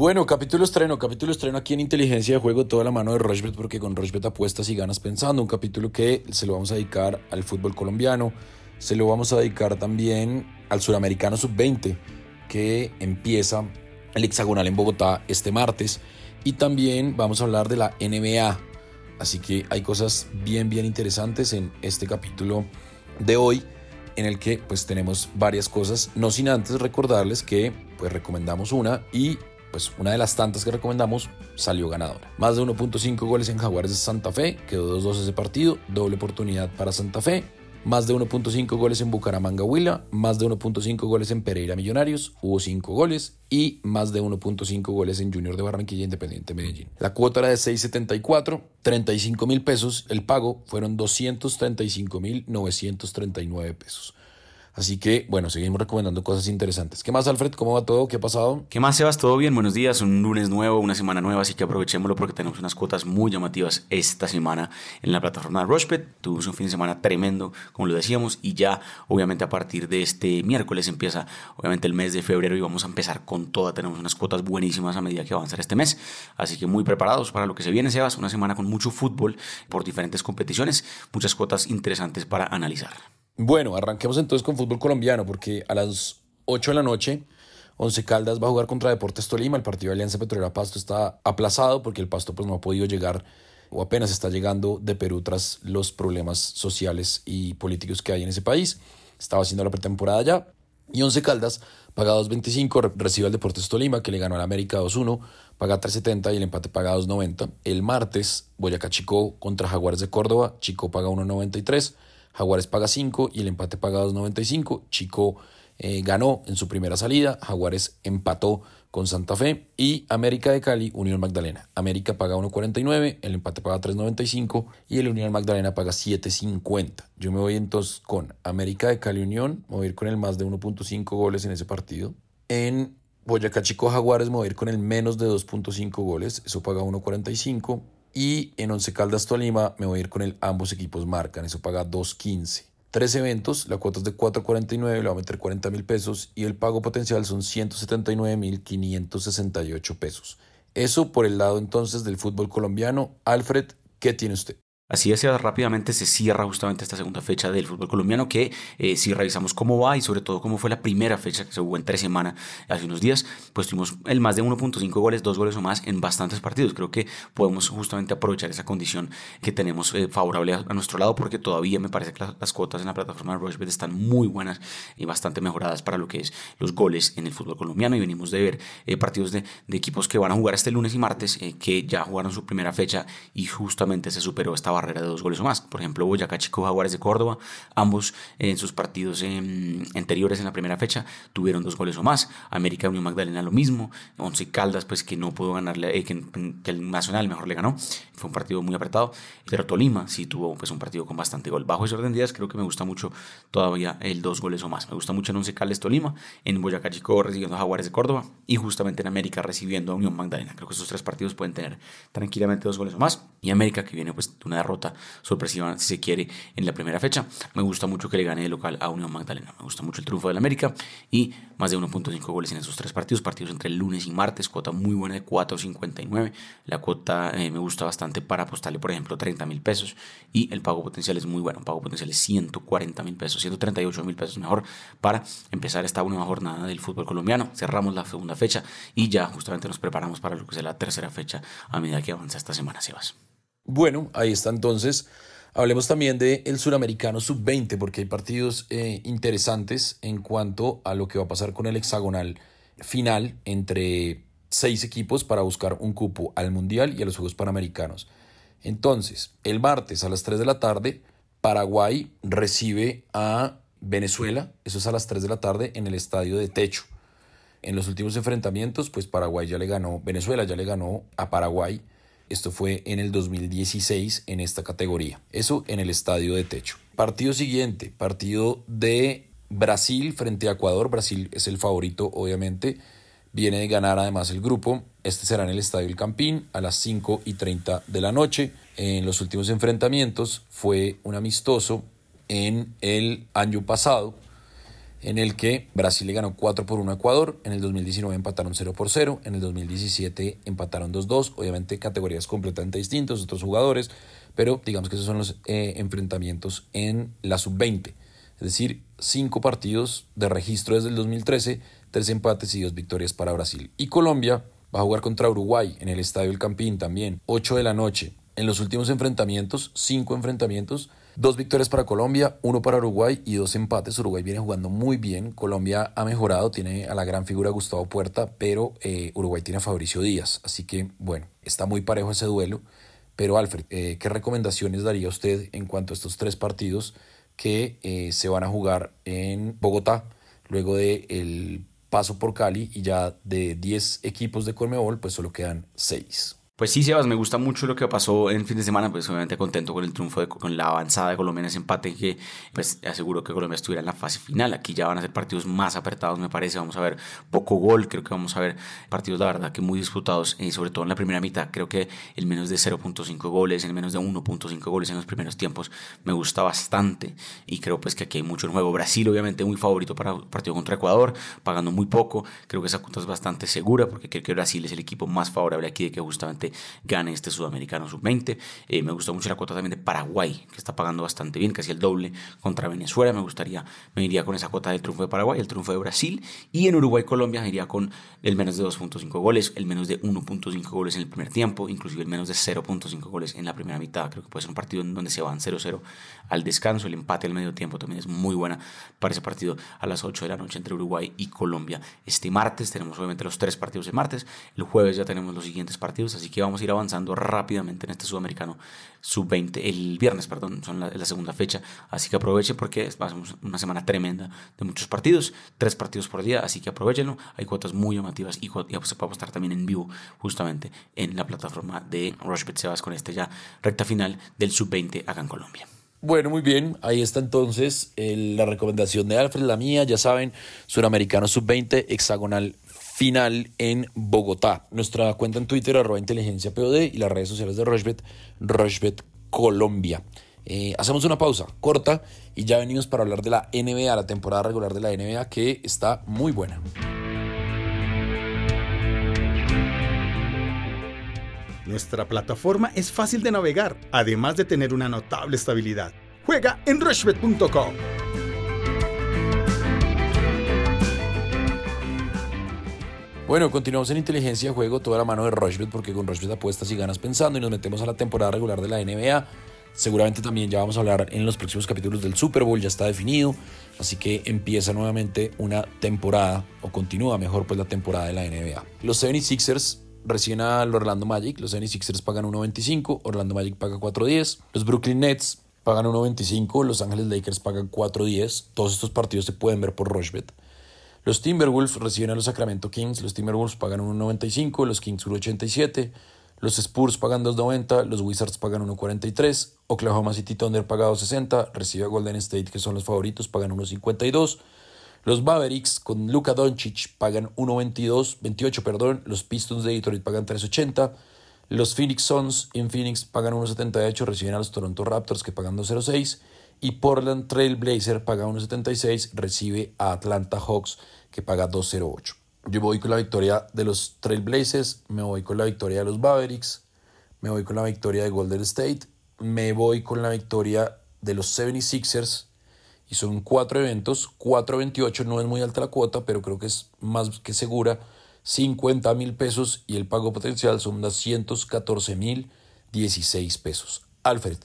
Bueno, capítulo estreno, capítulo estreno aquí en Inteligencia de Juego, toda la mano de Rochbet, porque con Rochbet apuestas y ganas pensando. Un capítulo que se lo vamos a dedicar al fútbol colombiano, se lo vamos a dedicar también al suramericano sub-20, que empieza el hexagonal en Bogotá este martes. Y también vamos a hablar de la NBA. Así que hay cosas bien, bien interesantes en este capítulo de hoy en el que pues tenemos varias cosas, no sin antes recordarles que pues recomendamos una y pues una de las tantas que recomendamos salió ganadora. Más de 1.5 goles en Jaguares de Santa Fe, quedó 2-2 ese partido, doble oportunidad para Santa Fe. Más de 1.5 goles en Bucaramanga Huila, más de 1.5 goles en Pereira Millonarios, hubo 5 goles y más de 1.5 goles en Junior de Barranquilla Independiente Medellín. La cuota era de 6.74, 35 mil pesos, el pago fueron 235 mil 939 pesos. Así que, bueno, seguimos recomendando cosas interesantes. ¿Qué más, Alfred? ¿Cómo va todo? ¿Qué ha pasado? ¿Qué más, Sebas? ¿Todo bien? Buenos días. Un lunes nuevo, una semana nueva, así que aprovechémoslo porque tenemos unas cuotas muy llamativas esta semana en la plataforma Rushbet. Tuvimos un fin de semana tremendo, como lo decíamos, y ya, obviamente, a partir de este miércoles empieza, obviamente, el mes de febrero y vamos a empezar con toda. Tenemos unas cuotas buenísimas a medida que avanza este mes. Así que muy preparados para lo que se viene, Sebas. Una semana con mucho fútbol por diferentes competiciones, muchas cuotas interesantes para analizar. Bueno, arranquemos entonces con fútbol colombiano, porque a las 8 de la noche, Once Caldas va a jugar contra Deportes Tolima. El partido de Alianza Petrolera Pasto está aplazado porque el Pasto pues, no ha podido llegar o apenas está llegando de Perú tras los problemas sociales y políticos que hay en ese país. Estaba haciendo la pretemporada ya. Y Once Caldas paga 2.25, recibe al Deportes Tolima, que le ganó al América 2-1, paga 3.70 y el empate paga 2.90. El martes, Boyacá Chico contra Jaguares de Córdoba, Chico paga 1.93. Jaguares paga 5 y el empate paga 2.95. Chico eh, ganó en su primera salida, Jaguares empató con Santa Fe y América de Cali, Unión Magdalena. América paga 1.49, el empate paga 3.95 y el Unión Magdalena paga 7.50. Yo me voy entonces con América de Cali Unión, me con el más de 1.5 goles en ese partido. En Boyacá Chico Jaguares me con el menos de 2.5 goles, eso paga 1.45. Y en Once Caldas Tolima me voy a ir con el ambos equipos marcan, eso paga 2.15. Tres eventos, la cuota es de 4.49, le voy a meter 40 mil pesos y el pago potencial son 179 mil 568 pesos. Eso por el lado entonces del fútbol colombiano. Alfred, ¿qué tiene usted? Así es, rápidamente se cierra justamente esta segunda fecha del fútbol colombiano que eh, si revisamos cómo va y sobre todo cómo fue la primera fecha que se jugó en tres semanas hace unos días, pues tuvimos el más de 1.5 goles, dos goles o más en bastantes partidos. Creo que podemos justamente aprovechar esa condición que tenemos eh, favorable a, nuestro lado porque todavía me parece que las, cuotas en la plataforma de Rushbet están muy buenas y bastante mejoradas para lo que es los goles en el fútbol colombiano y venimos de ver eh, partidos de, equipos que van a jugar este lunes y martes que ya jugaron su primera fecha y justamente se superó esta barrera de dos goles o más. Por ejemplo, Boyacá Chico Jaguares de Córdoba, ambos en sus partidos em, anteriores en la primera fecha tuvieron dos goles o más. América Unión Magdalena lo mismo. Once Caldas, pues que no pudo ganarle, eh, que, el Nacional mejor le ganó. Fue un partido muy apretado. Pero Tolima sí tuvo pues un partido con bastante gol. Bajo ese orden de días creo que me gusta mucho todavía el dos goles o más. Me gusta mucho en Once Caldas Tolima, en Boyacá Chico recibiendo a Jaguares de Córdoba y justamente en América recibiendo a Unión Magdalena. Creo que esos tres partidos pueden tener tranquilamente dos goles o más. Y América que viene pues de una derrota sorpresiva, si se quiere, en la primera fecha. Me gusta mucho que le gane de local a Unión Magdalena. Me gusta mucho el triunfo del América y más de 1.5 goles en esos tres partidos. Partidos entre lunes y martes, cuota muy buena de 4.59. La cuota eh, me gusta bastante para apostarle, por ejemplo, 30 mil pesos y el pago potencial es muy bueno. El pago potencial es 140 mil pesos, 138 mil pesos mejor para empezar esta última jornada del fútbol colombiano. Cerramos la segunda fecha y ya justamente nos preparamos para lo que será la tercera fecha a medida que avanza esta semana, Sebas. Bueno, ahí está entonces. Hablemos también del el suramericano sub-20, porque hay partidos eh, interesantes en cuanto a lo que va a pasar con el hexagonal final entre seis equipos para buscar un cupo al Mundial y a los Juegos Panamericanos. Entonces, el martes a las 3 de la tarde, Paraguay recibe a Venezuela, eso es a las 3 de la tarde en el estadio de Techo. En los últimos enfrentamientos, pues Paraguay ya le ganó, Venezuela ya le ganó a Paraguay esto fue en el 2016 en esta categoría. Eso en el estadio de techo. Partido siguiente, partido de Brasil frente a Ecuador. Brasil es el favorito, obviamente. Viene de ganar además el grupo. Este será en el Estadio El Campín a las 5 y 30 de la noche. En los últimos enfrentamientos fue un amistoso en el año pasado en el que Brasil le ganó 4 por 1 a Ecuador, en el 2019 empataron 0 por 0, en el 2017 empataron 2-2, obviamente categorías completamente distintas, otros jugadores, pero digamos que esos son los eh, enfrentamientos en la sub-20, es decir, 5 partidos de registro desde el 2013, 3 empates y 2 victorias para Brasil. Y Colombia va a jugar contra Uruguay en el Estadio El Campín también, 8 de la noche. En los últimos enfrentamientos, 5 enfrentamientos, Dos victorias para Colombia, uno para Uruguay y dos empates. Uruguay viene jugando muy bien. Colombia ha mejorado, tiene a la gran figura Gustavo Puerta, pero eh, Uruguay tiene a Fabricio Díaz. Así que, bueno, está muy parejo ese duelo. Pero Alfred, eh, ¿qué recomendaciones daría usted en cuanto a estos tres partidos que eh, se van a jugar en Bogotá luego del el paso por Cali y ya de 10 equipos de Colmebol, pues solo quedan 6? Pues sí, Sebas, me gusta mucho lo que pasó en fin de semana, pues obviamente contento con el triunfo, de, con la avanzada de Colombia en ese empate que pues aseguró que Colombia estuviera en la fase final. Aquí ya van a ser partidos más apretados, me parece, vamos a ver poco gol, creo que vamos a ver partidos, la verdad, que muy disputados, y sobre todo en la primera mitad, creo que el menos de 0.5 goles, el menos de 1.5 goles en los primeros tiempos me gusta bastante y creo pues que aquí hay mucho en juego. Brasil obviamente muy favorito para el partido contra Ecuador, pagando muy poco, creo que esa cuota es bastante segura porque creo que Brasil es el equipo más favorable aquí de que justamente gane este sudamericano sub-20. Eh, me gusta mucho la cuota también de Paraguay, que está pagando bastante bien, casi el doble contra Venezuela. Me gustaría, me iría con esa cuota del triunfo de Paraguay, el triunfo de Brasil. Y en Uruguay-Colombia me iría con el menos de 2.5 goles, el menos de 1.5 goles en el primer tiempo, inclusive el menos de 0.5 goles en la primera mitad. Creo que puede ser un partido en donde se van 0-0 al descanso. El empate al medio tiempo también es muy buena para ese partido a las 8 de la noche entre Uruguay y Colombia. Este martes tenemos obviamente los tres partidos de martes. El jueves ya tenemos los siguientes partidos, así que vamos a ir avanzando rápidamente en este sudamericano sub-20, el viernes, perdón, son la, segunda fecha, así que aprovechen porque es una semana tremenda de muchos partidos, tres partidos por día, así que aprovechenlo, hay cuotas muy llamativas y, y se puede estar también en vivo justamente en la plataforma de Rushbet Sebas con este ya recta final del sub-20 acá en Colombia. Bueno, muy bien. Ahí está entonces la recomendación de Alfred, la mía, ya saben, Suramericano Sub-20, hexagonal final en Bogotá. Nuestra cuenta en Twitter, arroba inteligencia POD, y las redes sociales de Rochbet, Rochbet Colombia. Eh, hacemos una pausa corta y ya venimos para hablar de la NBA, la temporada regular de la NBA, que está muy buena. Nuestra plataforma es fácil de navegar, además de tener una notable estabilidad. Juega en rushbet.com. Bueno, continuamos en inteligencia de juego, toda la mano de Rushbet, porque con Rushbet apuestas y ganas pensando y nos metemos a la temporada regular de la NBA. Seguramente también ya vamos a hablar en los próximos capítulos del Super Bowl, ya está definido, así que empieza nuevamente una temporada, o continúa mejor pues la temporada de la NBA. Los 76ers recién al Orlando Magic, los 76ers pagan 1.25, Orlando Magic paga 4.10, los Brooklyn Nets pagan 1.25, Los Ángeles Lakers pagan 4.10, todos estos partidos se pueden ver por Rushbet. Los Timberwolves reciben a los Sacramento Kings, los Timberwolves pagan 1.95, los Kings 1.87, los Spurs pagan 2.90, los Wizards pagan 1.43, Oklahoma City Thunder paga 2.60, recibe a Golden State que son los favoritos, pagan 1.52, los Mavericks con Luka Doncic pagan 1.22, 28 perdón, los Pistons de Detroit pagan 3.80, los Phoenix Suns en Phoenix pagan 1.78, reciben a los Toronto Raptors que pagan 2.06 y Portland Trail Blazer paga 1.76, recibe a Atlanta Hawks que paga 2.08. Yo voy con la victoria de los Trail Blazers, me voy con la victoria de los Mavericks, me voy con la victoria de Golden State, me voy con la victoria de los 76ers y son cuatro eventos, 4.28 no es muy alta la cuota, pero creo que es más que segura, 50 mil pesos y el pago potencial son 214 mil 16 pesos. Alfred,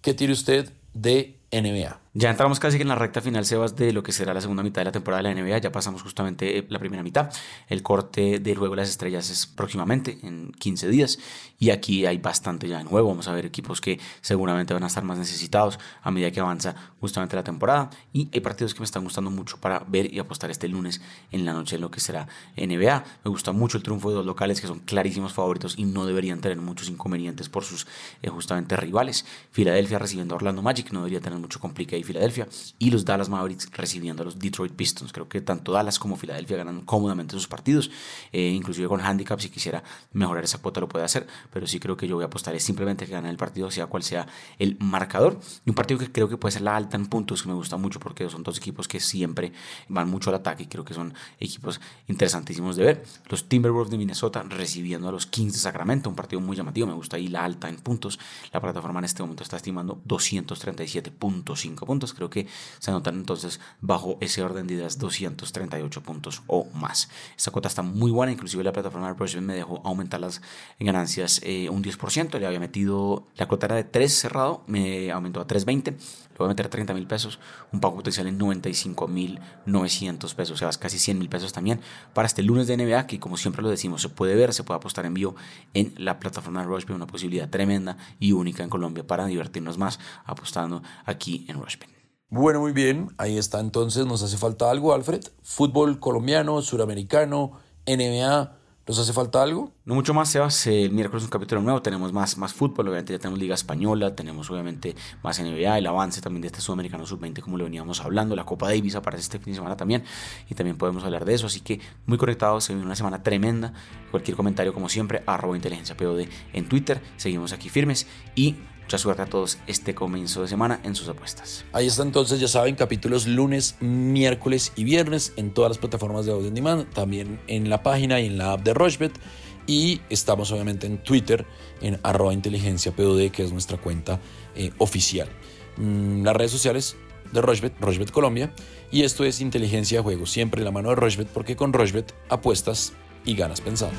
¿qué tiene usted de NBA. Ya entramos casi en la recta final, Sebas, de lo que será la segunda mitad de la temporada de la NBA. Ya pasamos justamente eh, la primera mitad. El corte del juego de las estrellas es próximamente, en 15 días. Y aquí hay bastante ya de nuevo. Vamos a ver equipos que seguramente van a estar más necesitados a medida que avanza justamente la temporada. Y hay partidos que me están gustando mucho para ver y apostar este lunes en la noche en lo que será NBA. Me gusta mucho el triunfo de dos locales que son clarísimos favoritos y no deberían tener muchos inconvenientes por sus eh, justamente rivales. Filadelfia recibiendo a Orlando Magic no debería tener mucho complique Filadelfia, y los Dallas Mavericks recibiendo a los Detroit Pistons. Creo que tanto Dallas como Filadelfia ganan cómodamente sus partidos, eh, inclusive con handicap, si quisiera mejorar esa cuota lo puede hacer, pero sí creo que yo voy a apostar es simplemente que gane el partido, sea cual sea el marcador. Y un partido que creo que puede ser la alta en puntos, que me gusta mucho porque son dos equipos que siempre van mucho al ataque y creo que son equipos interesantísimos de ver. Los Timberwolves de Minnesota recibiendo a los Kings de Sacramento, un partido muy llamativo, me gusta ahí la alta en puntos. La plataforma en este momento está estimando 237.5 puntos, creo que se anotan entonces bajo ese orden de ideas 238 puntos o más. Esta cuota está muy buena, inclusive la plataforma de me dejó aumentar las ganancias eh, un 10%, le había metido, la cuota era de 3 cerrado, me aumentó a 3.20, le voy a meter 30 mil pesos, un pago potencial en 95 mil 900 pesos, o sea, casi 100 mil pesos también para este lunes de NBA, que como siempre lo decimos, se puede ver, se puede apostar en vivo en la plataforma de Rushbet, una posibilidad tremenda y única en Colombia para divertirnos más apostando aquí en Rushbet. Bueno, muy bien, ahí está entonces, nos hace falta algo, Alfred, fútbol colombiano, suramericano, NBA, ¿Nos hace falta algo? No mucho más, Sebas. El miércoles un capítulo nuevo. Tenemos más, más fútbol. Obviamente ya tenemos Liga Española. Tenemos obviamente más NBA. El avance también de este Sudamericano Sub-20, como lo veníamos hablando. La Copa Davis aparece este fin de semana también. Y también podemos hablar de eso. Así que muy conectados. Se viene una semana tremenda. Cualquier comentario, como siempre, arroba inteligencia POD en Twitter. Seguimos aquí firmes. Y Mucha suerte a todos este comienzo de semana en sus apuestas. Ahí está entonces, ya saben, capítulos lunes, miércoles y viernes en todas las plataformas de audio on demand, también en la página y en la app de Rochbet. Y estamos obviamente en Twitter, en arroba inteligencia POD, que es nuestra cuenta eh, oficial. Mm, las redes sociales de Rochbet, Rochbet Colombia. Y esto es inteligencia de juego, siempre en la mano de Rochbet, porque con Rochbet apuestas y ganas pensando.